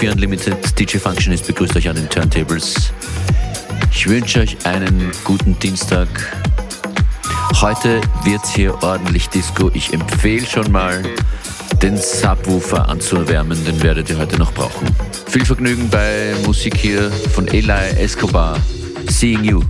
bei FM4 Unlimited. DJ Functionist begrüßt euch an den Turntables. Ich wünsche euch einen guten Dienstag. Heute wird hier ordentlich Disco. Ich empfehle schon mal, den Subwoofer anzuerwärmen. Den werdet ihr heute noch brauchen. Viel Vergnügen bei Musik hier von Eli Escobar. Seeing You.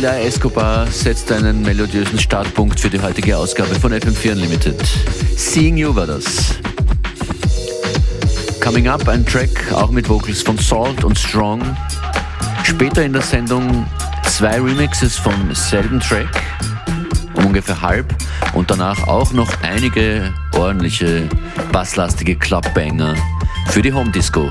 Escobar setzt einen melodiösen Startpunkt für die heutige Ausgabe von FM4 Unlimited. Seeing You war das. Coming Up, ein Track auch mit Vocals von Salt und Strong. Später in der Sendung zwei Remixes vom selben Track, um ungefähr halb. Und danach auch noch einige ordentliche, basslastige Clubbanger für die Home Disco.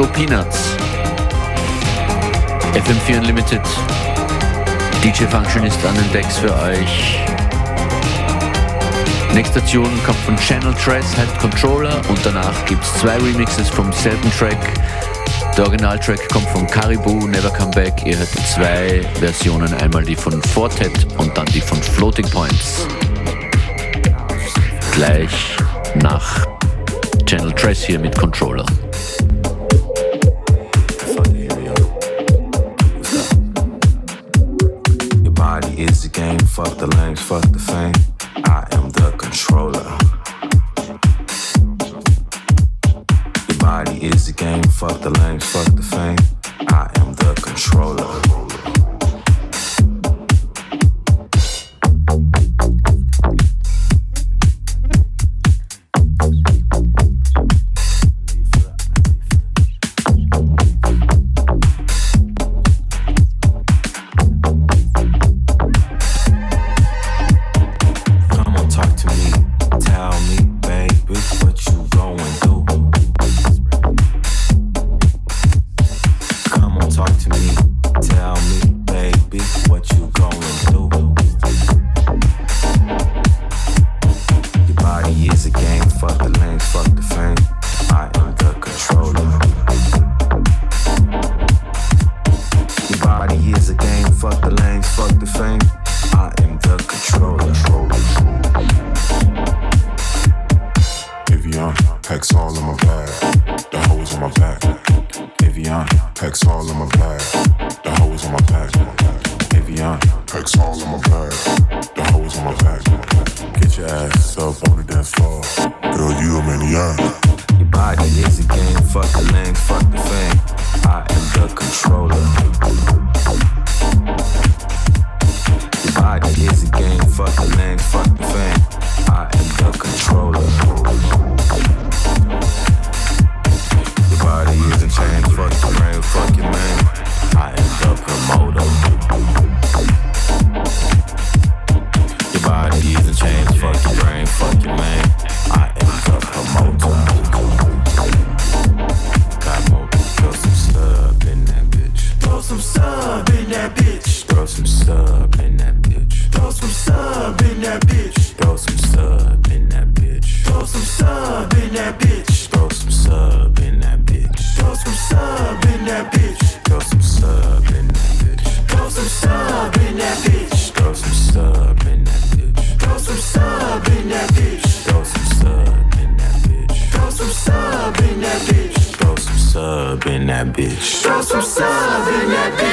Disco Peanuts. FM4 Unlimited. DJ Function ist an den Decks für euch. Nächste Station kommt von Channel Trace, heißt Controller und danach gibt es zwei Remixes vom selben Track. Der Originaltrack kommt von Caribou, Never Come Back. Ihr hört zwei Versionen, einmal die von Fortet und dann die von Floating Points. Gleich nach Channel Trace hier mit Controller. fuck the lanes, fuck that bitch. Throw some love in that bitch.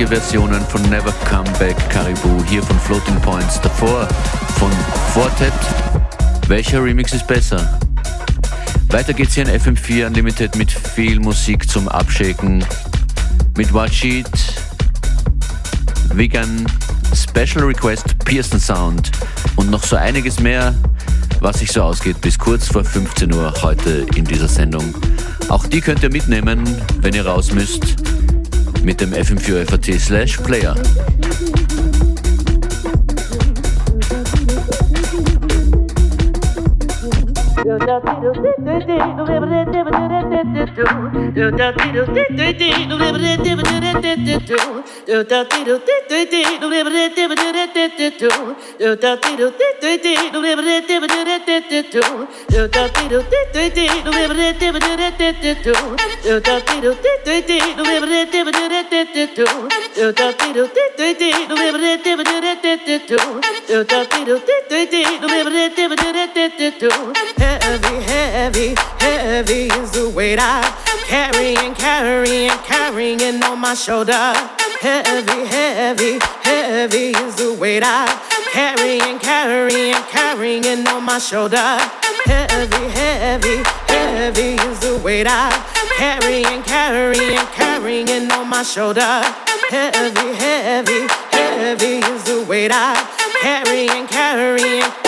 Großartige Versionen von Never Come Back Caribou, hier von Floating Points, davor von Fortet. Welcher Remix ist besser? Weiter geht's hier in FM4 Unlimited mit viel Musik zum Abschicken. Mit Watch It, Vegan, Special Request, Pearson Sound und noch so einiges mehr, was sich so ausgeht bis kurz vor 15 Uhr heute in dieser Sendung. Auch die könnt ihr mitnehmen, wenn ihr raus müsst, mit dem FM4 FAT slash Player. Hey. Heavy, heavy, heavy is the weight I carry and carry and carrying on my shoulder. Heavy, heavy, heavy is the weight I carry and carry and carrying on my shoulder. Heavy, heavy, heavy is the weight I carry and carry and carrying on my shoulder. Heavy, heavy, heavy is the weight I carry and carry and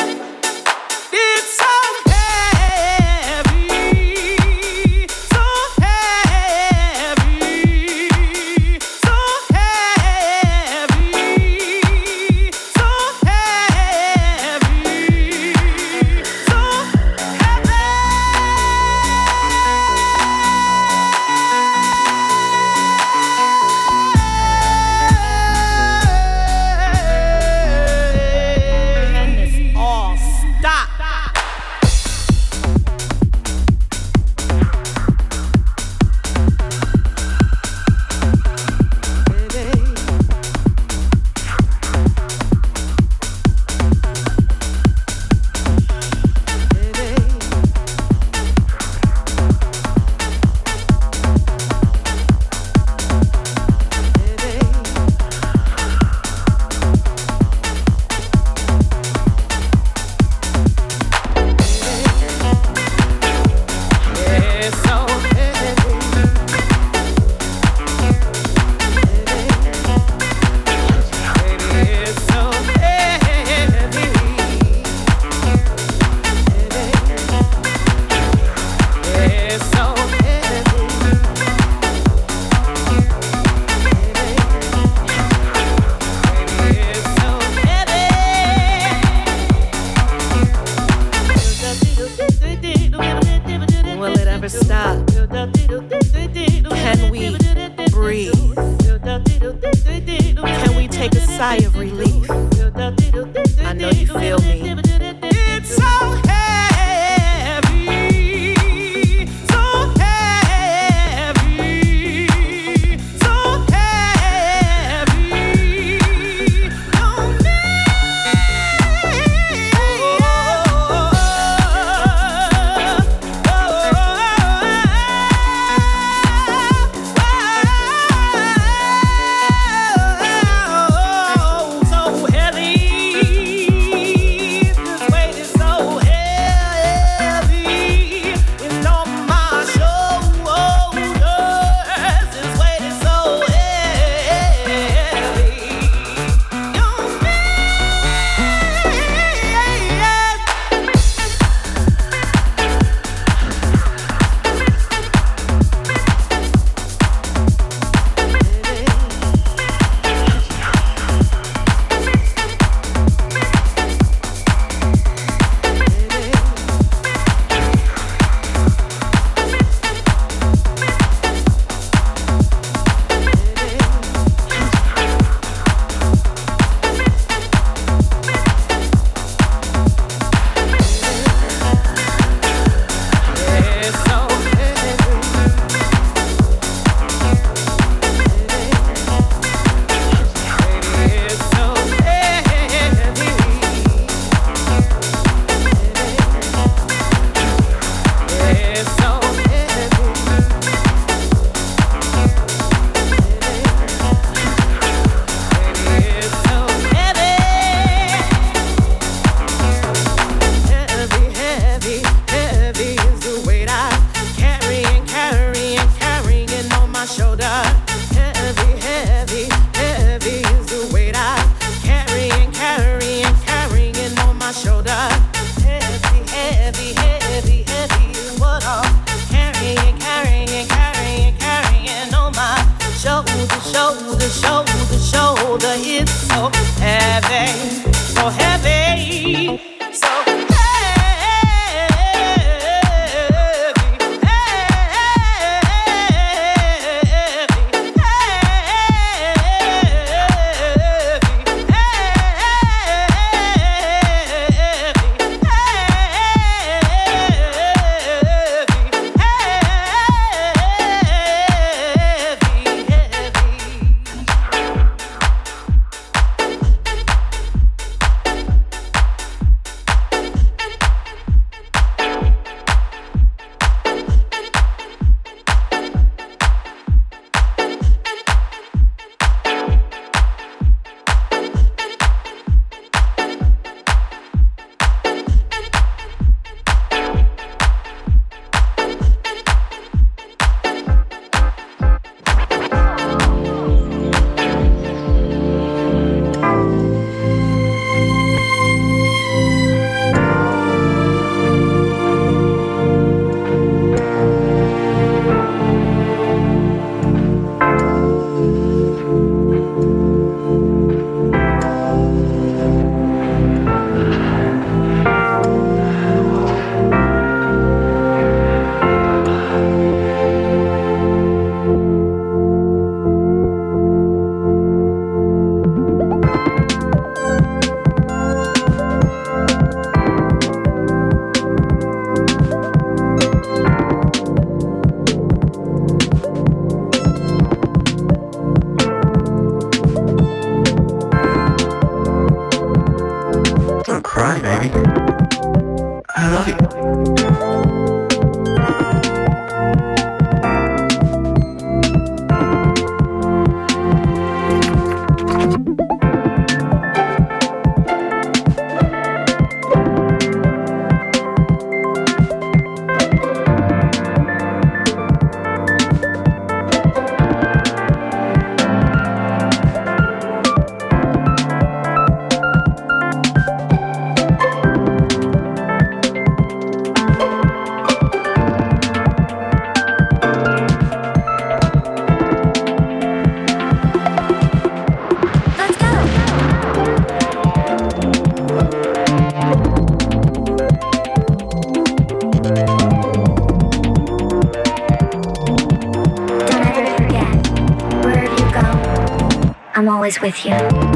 with you.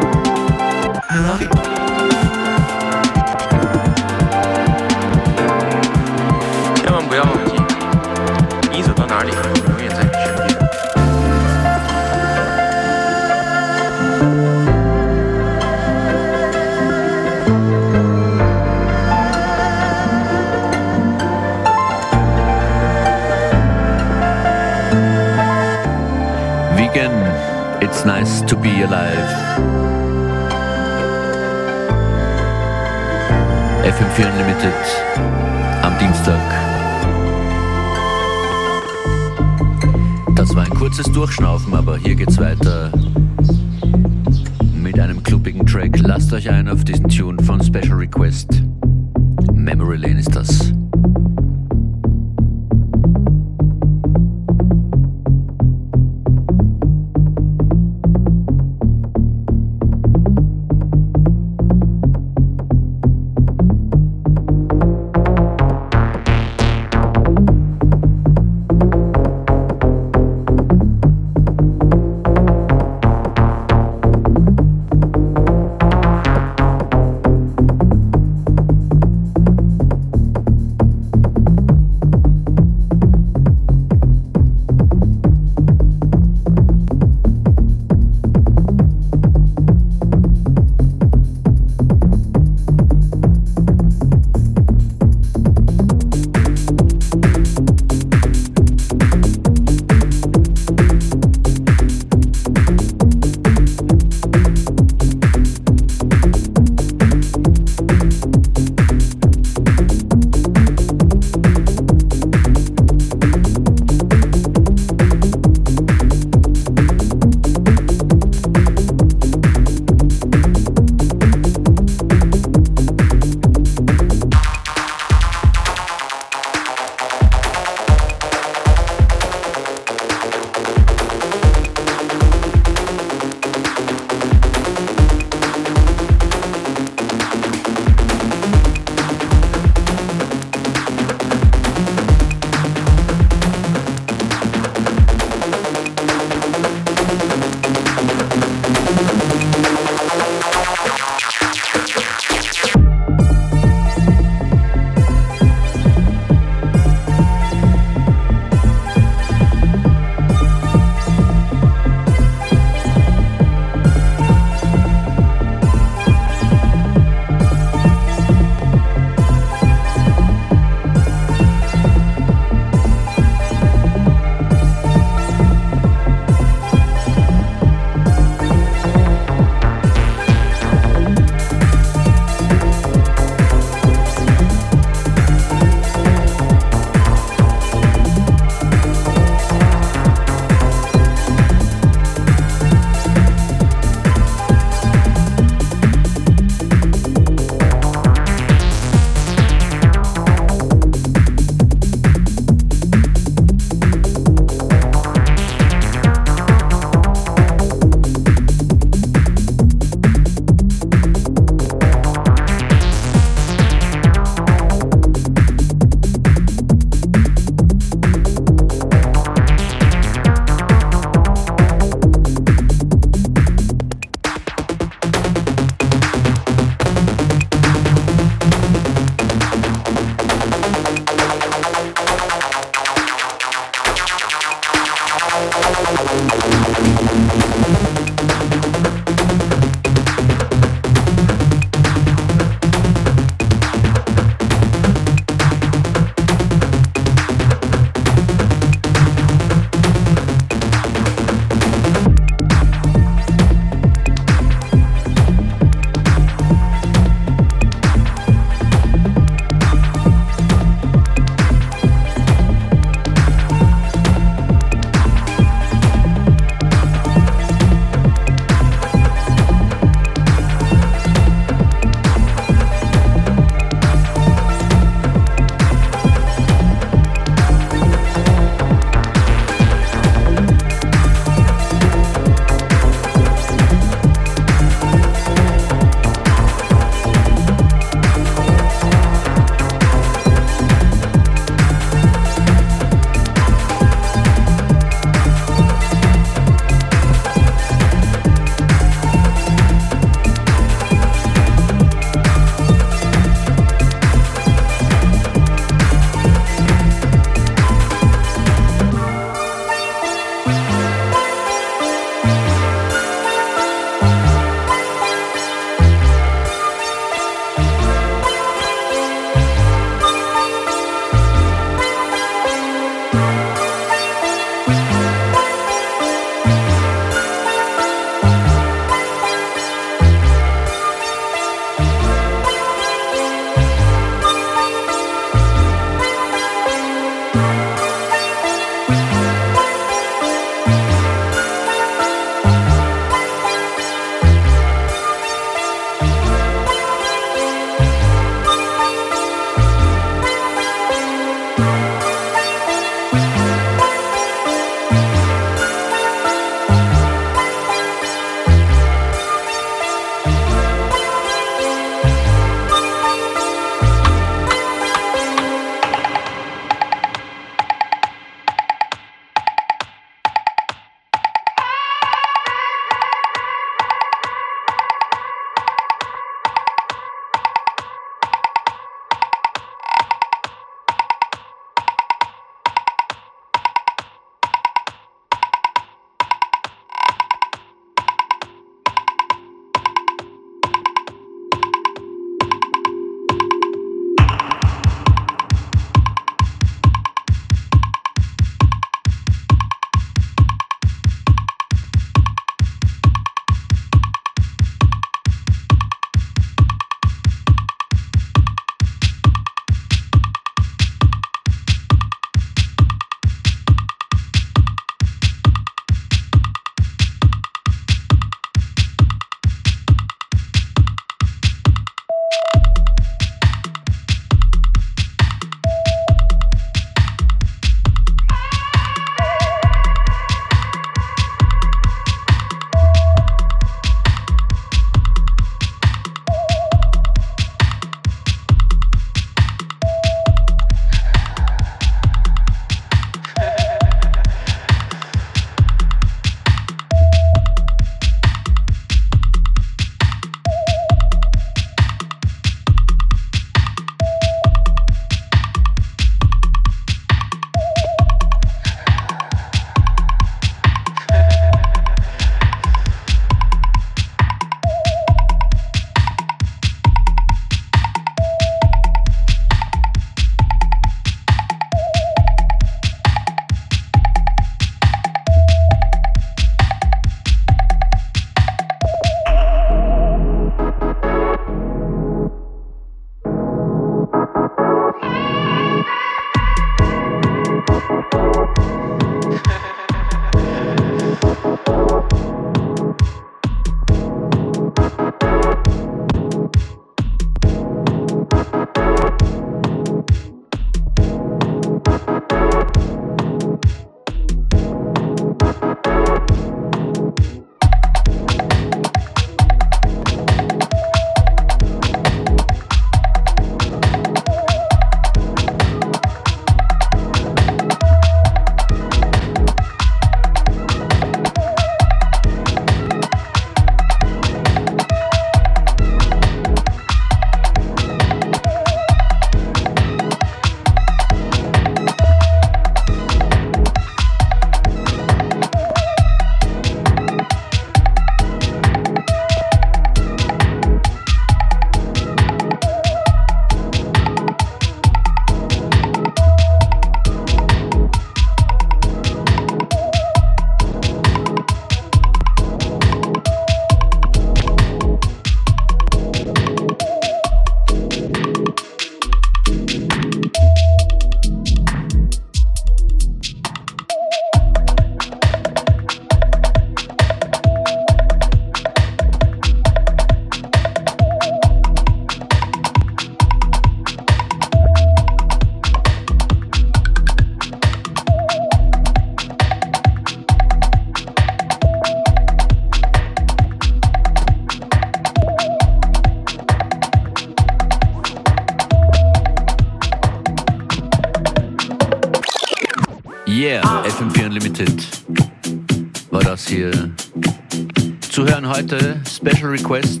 Special Request.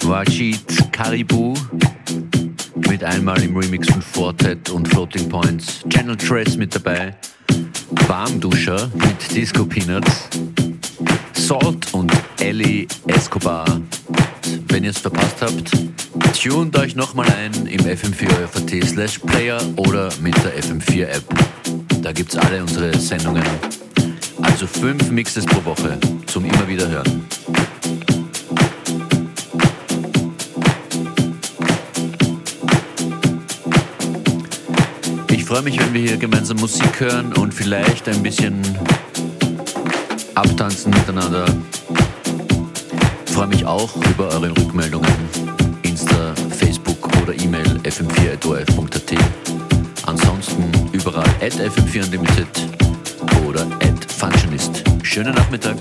Wajid Caribou mit einmal im Remix von Fortet und Floating Points, Channel Trace mit dabei, Warmduscher mit Disco Peanuts, Salt und Ellie Escobar. Wenn ihr es verpasst habt, tuned euch nochmal ein im FM4 slash Player oder mit der FM4 App. Da gibt es alle unsere Sendungen. Also fünf Mixes pro freue mich, wenn wir hier gemeinsam Musik hören und vielleicht ein bisschen abtanzen miteinander. Ich freue mich auch über eure Rückmeldungen. Insta, Facebook oder E-Mail fm4.orf.at. Ansonsten überall at fm4unlimited oder at Functionist. Schönen Nachmittag.